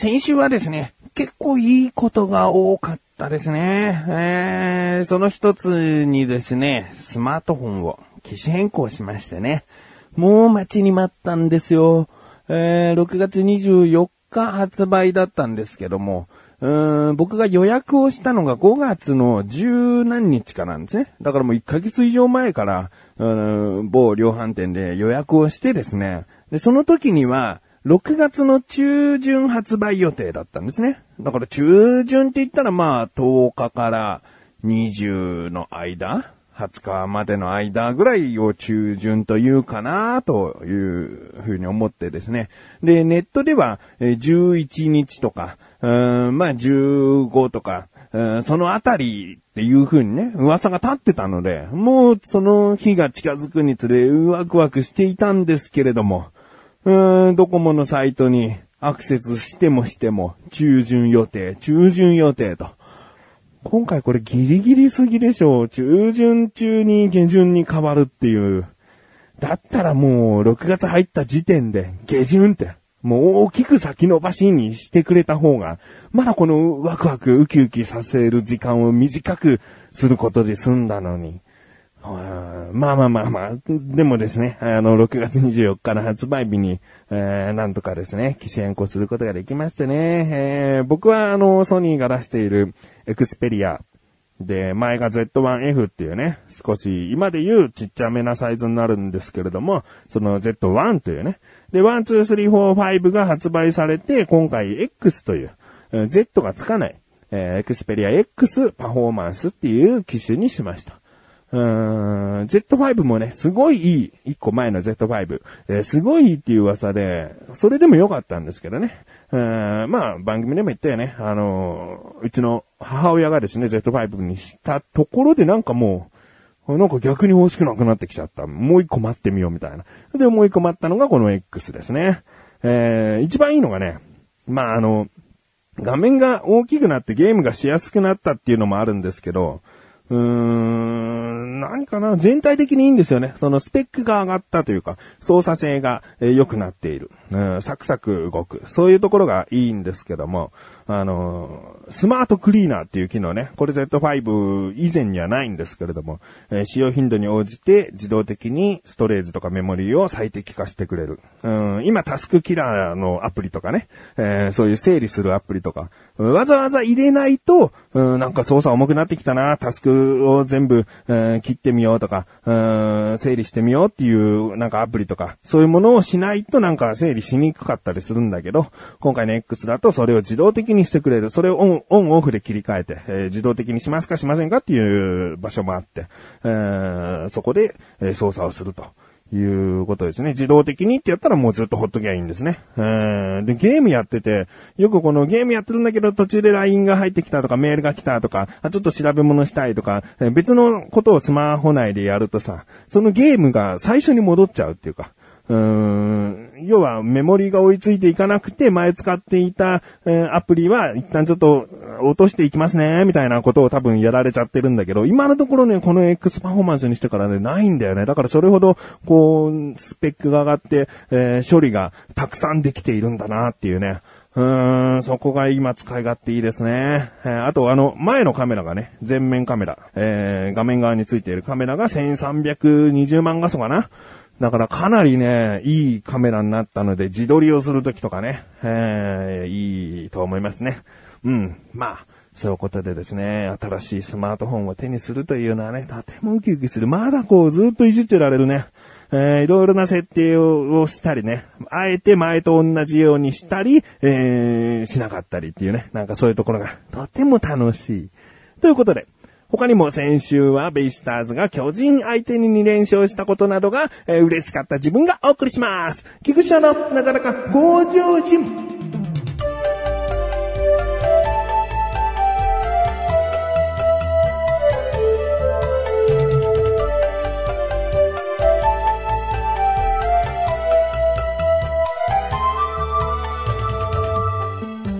先週はですね、結構いいことが多かったですね。えー、その一つにですね、スマートフォンを機種変更しましてね。もう待ちに待ったんですよ。えー、6月24日発売だったんですけども、うん僕が予約をしたのが5月の十何日かなんですね。だからもう1ヶ月以上前から、うん某量販店で予約をしてですね。で、その時には、6月の中旬発売予定だったんですね。だから中旬って言ったらまあ10日から20の間20日までの間ぐらいを中旬というかなというふうに思ってですね。で、ネットでは11日とか、うんまあ15とか、そのあたりっていう風にね、噂が立ってたので、もうその日が近づくにつれワクワクしていたんですけれども、うーん、ドコモのサイトにアクセスしてもしても、中旬予定、中旬予定と。今回これギリギリすぎでしょう。中旬中に下旬に変わるっていう。だったらもう6月入った時点で下旬って、もう大きく先延ばしにしてくれた方が、まだこのワクワクウキウキさせる時間を短くすることで済んだのに。まあまあまあまあ、でもですね、あの、6月24日の発売日に、えー、なんとかですね、機種変更することができましてね、えー、僕はあの、ソニーが出しているエクスペリアで、前が Z1F っていうね、少し、今で言うちっちゃめなサイズになるんですけれども、その Z1 というね、で、1、2、3、4、5が発売されて、今回 X という、Z がつかない、えー、エクスペリア X パフォーマンスっていう機種にしました。うーん、Z5 もね、すごいいい。一個前の Z5。えー、すごいいいっていう噂で、それでも良かったんですけどね。うーん、まあ、番組でも言ったよね。あのー、うちの母親がですね、Z5 にしたところでなんかもう、なんか逆に欲しくなくなってきちゃった。もう一個待ってみようみたいな。で、もう一個待ったのがこの X ですね。えー、一番いいのがね、まあ、あの、画面が大きくなってゲームがしやすくなったっていうのもあるんですけど、うーん、何かな？全体的にいいんですよね。そのスペックが上がったというか、操作性が良くなっている。うん、サクサク動く。そういうところがいいんですけども、あの、スマートクリーナーっていう機能ね、これ Z5 以前にはないんですけれども、えー、使用頻度に応じて自動的にストレージとかメモリーを最適化してくれる。うん、今タスクキラーのアプリとかね、えー、そういう整理するアプリとか、わざわざ入れないと、うん、なんか操作重くなってきたな、タスクを全部、えー、切ってみようとか、うん、整理してみようっていうなんかアプリとか、そういうものをしないとなんか整理しにくかったりするんだけど、今回の X だとそれを自動的にしてくれる。それをオン、オンオフで切り替えて、えー、自動的にしますかしませんかっていう場所もあって、えー、そこで、え操作をすると。いうことですね。自動的にってやったらもうずっとほっときゃいいんですね。で、ゲームやってて、よくこのゲームやってるんだけど途中で LINE が入ってきたとかメールが来たとか、あちょっと調べ物したいとか、別のことをスマホ内でやるとさ、そのゲームが最初に戻っちゃうっていうか、うーん、要はメモリが追いついていかなくて、前使っていた、え、アプリは一旦ちょっと落としていきますね、みたいなことを多分やられちゃってるんだけど、今のところね、この X パフォーマンスにしてからね、ないんだよね。だからそれほど、こう、スペックが上がって、えー、処理がたくさんできているんだなっていうね。うーん、そこが今使い勝手いいですね。えー、あと、あの、前のカメラがね、前面カメラ、えー、画面側についているカメラが1320万画素かな。だからかなりね、いいカメラになったので、自撮りをするときとかね、えー、いいと思いますね。うん。まあ、そういうことでですね、新しいスマートフォンを手にするというのはね、とてもウキウキする。まだこう、ずっといじってられるね。えー、いろいろな設定をしたりね、あえて前と同じようにしたり、えー、しなかったりっていうね、なんかそういうところがとても楽しい。ということで、他にも先週はベイスターズが巨人相手に2連勝したことなどが、えー、嬉しかった自分がお送りします。菊池のなかなか向上心。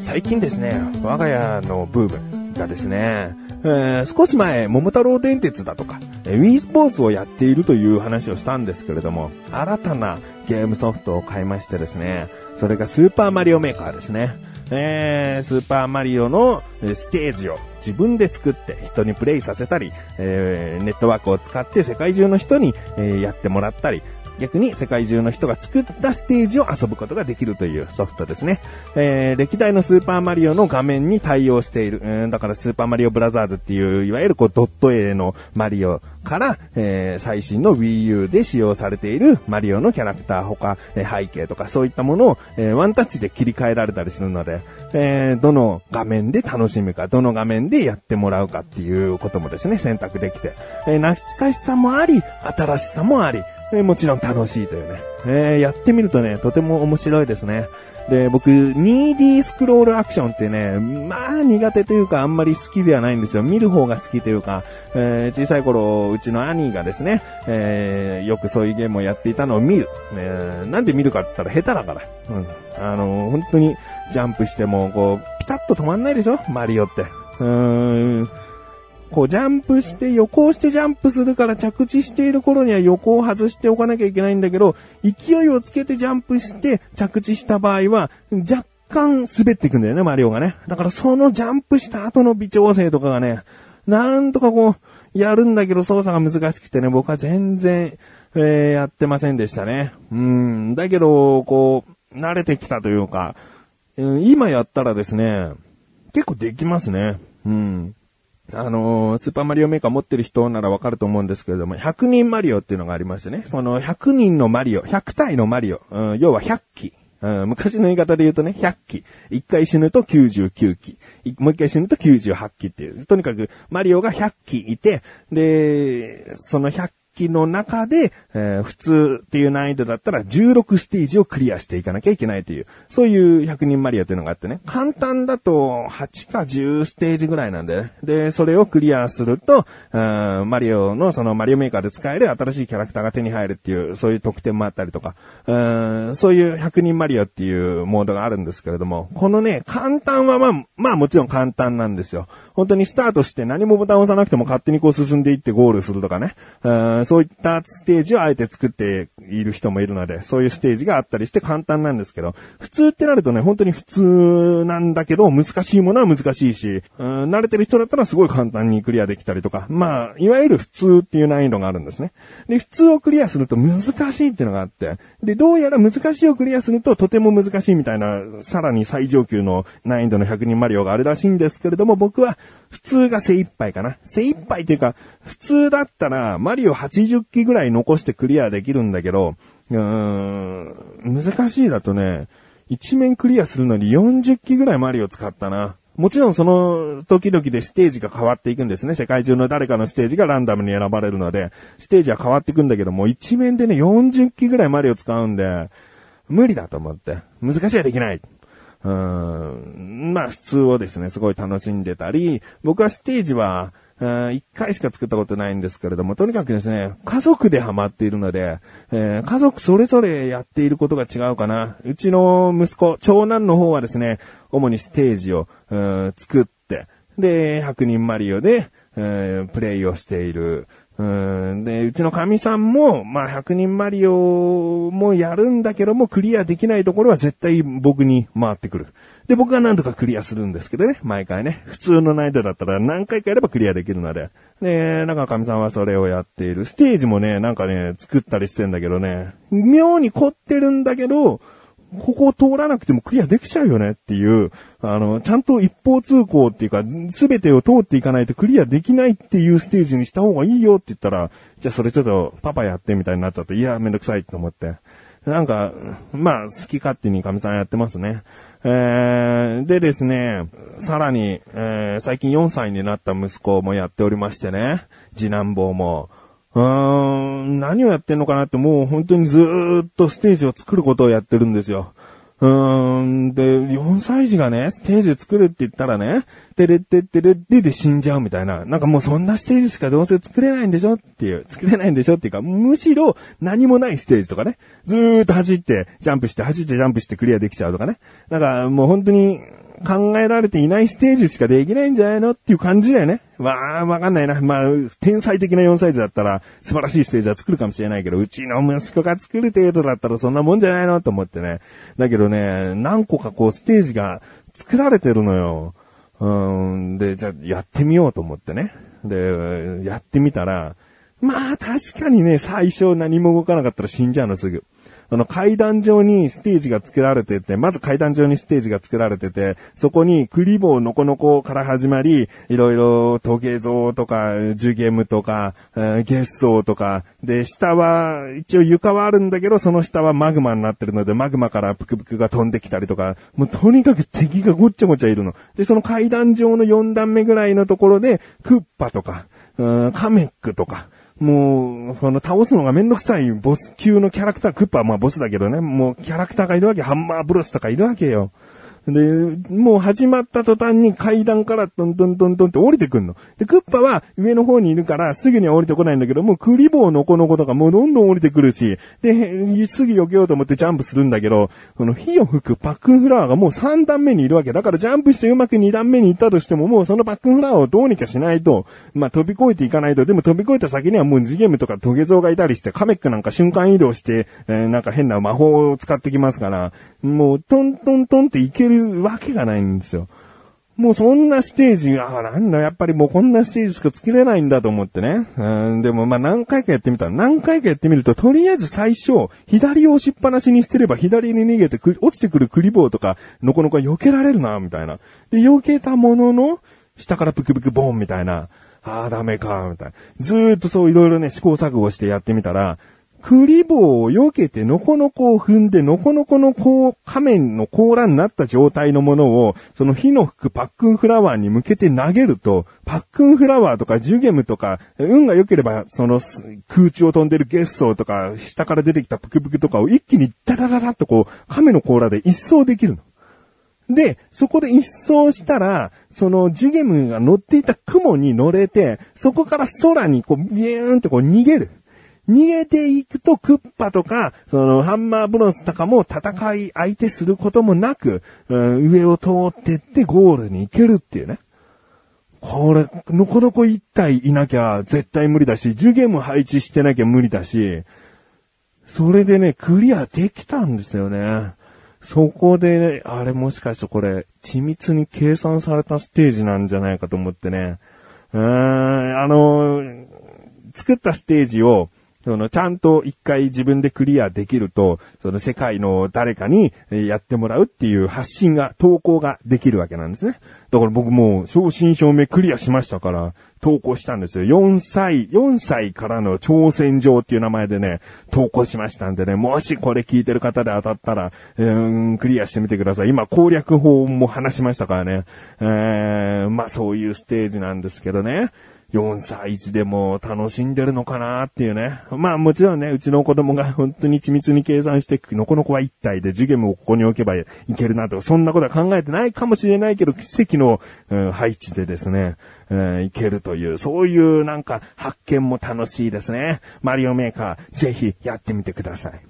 最近ですね、我が家のブームがですね、えー、少し前、桃太郎電鉄だとか、えー、Wii スポーツをやっているという話をしたんですけれども、新たなゲームソフトを買いましてですね、それがスーパーマリオメーカーですね。えー、スーパーマリオのステージを自分で作って人にプレイさせたり、えー、ネットワークを使って世界中の人に、えー、やってもらったり、逆に世界中の人が作ったステージを遊ぶことができるというソフトですね。えー、歴代のスーパーマリオの画面に対応している。うん、だからスーパーマリオブラザーズっていう、いわゆるこうドット A のマリオから、えー、最新の Wii U で使用されているマリオのキャラクターほか、えー、背景とかそういったものを、えー、ワンタッチで切り替えられたりするので、えー、どの画面で楽しむか、どの画面でやってもらうかっていうこともですね、選択できて、えー、懐かしさもあり、新しさもあり、えもちろん楽しいというね。えー、やってみるとね、とても面白いですね。で、僕、2D スクロールアクションってね、まあ苦手というかあんまり好きではないんですよ。見る方が好きというか、えー、小さい頃、うちの兄がですね、えー、よくそういうゲームをやっていたのを見る。えー、なんで見るかって言ったら下手だから。うん。あの本当にジャンプしても、こう、ピタッと止まんないでしょ？マリオって。うーん。こうジャンプして横をしてジャンプするから着地している頃には横を外しておかなきゃいけないんだけど、勢いをつけてジャンプして着地した場合は、若干滑っていくんだよね、マリオがね。だからそのジャンプした後の微調整とかがね、なんとかこう、やるんだけど操作が難しくてね、僕は全然、えー、やってませんでしたね。うん。だけど、こう、慣れてきたというか、今やったらですね、結構できますね。うん。あのー、スーパーマリオメーカー持ってる人ならわかると思うんですけれども、100人マリオっていうのがありましてね、その100人のマリオ、100体のマリオ、うん、要は100機。うん、昔の言い方で言うとね、100機。1回死ぬと99機。もう1回死ぬと98機っていう。とにかく、マリオが100機いて、で、その100機の中で、えー、普通っていう難易度だったら16ステージをクリアしていかなきゃいけないという、そういう100人マリオっていうのがあってね、簡単だと8か10ステージぐらいなんでね。で、それをクリアすると、マリオのそのマリオメーカーで使える新しいキャラクターが手に入るっていう、そういう特典もあったりとか、うそういう100人マリオっていうモードがあるんですけれども、このね、簡単はまあ、まあもちろん簡単なんですよ。本当にスタートして何もボタンを押さなくても勝手にこう進んでいってゴールするとかね。そういったステージをあえて作っている人もいるので、そういうステージがあったりして簡単なんですけど、普通ってなるとね、本当に普通なんだけど、難しいものは難しいし、うん慣れてる人だったらすごい簡単にクリアできたりとか、まあ、いわゆる普通っていう難易度があるんですね。で、普通をクリアすると難しいっていうのがあって、で、どうやら難しいをクリアするととても難しいみたいな、さらに最上級の難易度の100人マリオがあるらしいんですけれども、僕は普通が精一杯かな。精一杯っていうか、普通だったらマリオ80機ぐらい残してクリアできるんだけど、うーん、難しいだとね、一面クリアするのに40機ぐらいマリオ使ったな。もちろんその時々でステージが変わっていくんですね。世界中の誰かのステージがランダムに選ばれるので、ステージは変わっていくんだけども、一面でね、40機ぐらいマリオ使うんで、無理だと思って。難しいはできない。うーん。まあ普通をですね、すごい楽しんでたり、僕はステージは、一回しか作ったことないんですけれども、とにかくですね、家族でハマっているので、えー、家族それぞれやっていることが違うかな。うちの息子、長男の方はですね、主にステージを、作って、で、100人マリオで、えー、プレイをしている。うんで、うちの神さんも、まあ、100人マリオもやるんだけども、クリアできないところは絶対僕に回ってくる。で、僕は何とかクリアするんですけどね、毎回ね。普通の難易度だったら何回かやればクリアできるので。で、なんか神さんはそれをやっている。ステージもね、なんかね、作ったりしてんだけどね、妙に凝ってるんだけど、ここを通らなくてもクリアできちゃうよねっていう、あの、ちゃんと一方通行っていうか、すべてを通っていかないとクリアできないっていうステージにした方がいいよって言ったら、じゃあそれちょっとパパやってみたいになっちゃって、いや、めんどくさいって思って。なんか、まあ、好き勝手に神さんやってますね。えー、でですね、さらに、えー、最近4歳になった息子もやっておりましてね、次男坊も、うーん、何をやってんのかなってもう本当にずーっとステージを作ることをやってるんですよ。うーん、で、4歳児がね、ステージ作るって言ったらね、てれってってれってで死んじゃうみたいな。なんかもうそんなステージしかどうせ作れないんでしょっていう、作れないんでしょっていうか、むしろ何もないステージとかね、ずーっと走って、ジャンプして、走ってジャンプしてクリアできちゃうとかね。なんかもう本当に、考えられていないステージしかできないんじゃないのっていう感じだよね。わあ、わかんないな。まあ、天才的な4歳児だったら素晴らしいステージは作るかもしれないけど、うちの息子が作る程度だったらそんなもんじゃないのと思ってね。だけどね、何個かこうステージが作られてるのよ。うん、で、じゃあやってみようと思ってね。で、やってみたら、まあ確かにね、最初何も動かなかったら死んじゃうのすぐ。あの階段上にステージが作られてて、まず階段上にステージが作られてて、そこにクリボーのこのこから始まり、いろいろ時計像とか、ジュゲムとか、えー月層とか、で、下は、一応床はあるんだけど、その下はマグマになってるので、マグマからプクプクが飛んできたりとか、もうとにかく敵がごっちゃごちゃいるの。で、その階段上の4段目ぐらいのところで、クッパとか、うんカメックとか、もう、その倒すのがめんどくさいボス級のキャラクター、クッパはまあボスだけどね、もうキャラクターがいるわけ、ハンマーブロスとかいるわけよ。で、もう始まった途端に階段からトントントントンって降りてくんの。で、クッパは上の方にいるからすぐには降りてこないんだけど、もうクリボーノコノコとかもうどんどん降りてくるし、で、すぐ避けようと思ってジャンプするんだけど、この火を吹くパックンフラワーがもう3段目にいるわけ。だからジャンプしてうまく2段目に行ったとしても、もうそのパックンフラワーをどうにかしないと、まあ飛び越えていかないと、でも飛び越えた先にはもうジゲムとかトゲゾウがいたりして、カメックなんか瞬間移動して、えーなんか変な魔法を使ってきますから、もうトントントンっていけるわけがないんですよ。もうそんなステージ、ああ、なんだ、やっぱりもうこんなステージしか作れないんだと思ってね。うん、でもまあ何回かやってみたら、何回かやってみると、とりあえず最初、左を押しっぱなしにしてれば左に逃げてく、落ちてくるクリボーとか、のこのこ避けられるな、みたいな。で、避けたものの、下からプクプクボンみたいな。ああ、ダメか、みたいな。ずーっとそういろいろね、試行錯誤してやってみたら、クリボーを避けてノコノコを踏んで、ノコノコのこう、仮面の甲羅になった状態のものを、その火の吹くパックンフラワーに向けて投げると、パックンフラワーとかジュゲムとか、運が良ければ、その空中を飛んでるゲッソーとか、下から出てきたプクプクとかを一気にダダダダッとこう、亀の甲羅で一掃できるの。で、そこで一掃したら、そのジュゲムが乗っていた雲に乗れて、そこから空にこう、ビューンってこう逃げる。逃げていくとクッパとか、そのハンマーブロスとかも戦い相手することもなく、うん上を通ってってゴールに行けるっていうね。これ、のこのこ一体いなきゃ絶対無理だし、ジュゲーム配置してなきゃ無理だし、それでね、クリアできたんですよね。そこで、ね、あれもしかしてこれ、緻密に計算されたステージなんじゃないかと思ってね。うーん、あの、作ったステージを、その、ちゃんと一回自分でクリアできると、その世界の誰かにやってもらうっていう発信が、投稿ができるわけなんですね。だから僕もう、正真正銘クリアしましたから、投稿したんですよ。4歳、4歳からの挑戦状っていう名前でね、投稿しましたんでね、もしこれ聞いてる方で当たったら、うん、クリアしてみてください。今攻略法も話しましたからね。えー、まあそういうステージなんですけどね。4歳児でも楽しんでるのかなっていうね。まあもちろんね、うちの子供が本当に緻密に計算して、のこのこは一体でジュゲムをここに置けばいけるなとか、そんなことは考えてないかもしれないけど、奇跡の、うん配置でですね、うんいけるという、そういうなんか発見も楽しいですね。マリオメーカー、ぜひやってみてください。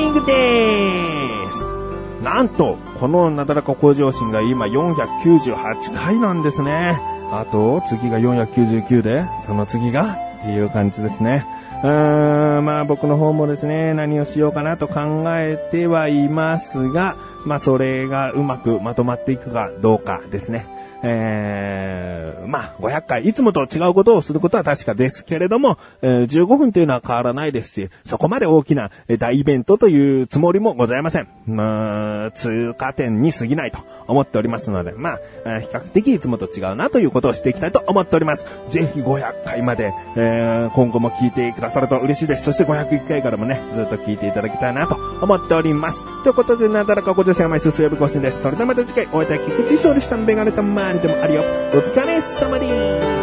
ディングでーすなんと、このなだらか向上心が今498回なんですね。あと、次が499で、その次がっていう感じですね。うーん、まあ僕の方もですね、何をしようかなと考えてはいますが、まあそれがうまくまとまっていくかどうかですね。えー、まあ、500回、いつもと違うことをすることは確かですけれども、えー15分というのは変わらないですし、そこまで大きな大イベントというつもりもございません。まあ、通過点に過ぎないと思っておりますので、まあ、比較的いつもと違うなということをしていきたいと思っております。ぜひ500回まで、えー今後も聞いてくださると嬉しいです。そして501回からもね、ずっと聞いていただきたいなと思っております。ということで、なだらか50歳枚数水曜日更新です。それではまた次回、お会いいたい菊池勝利したメガネたまにでもあるよ。お疲れ様です。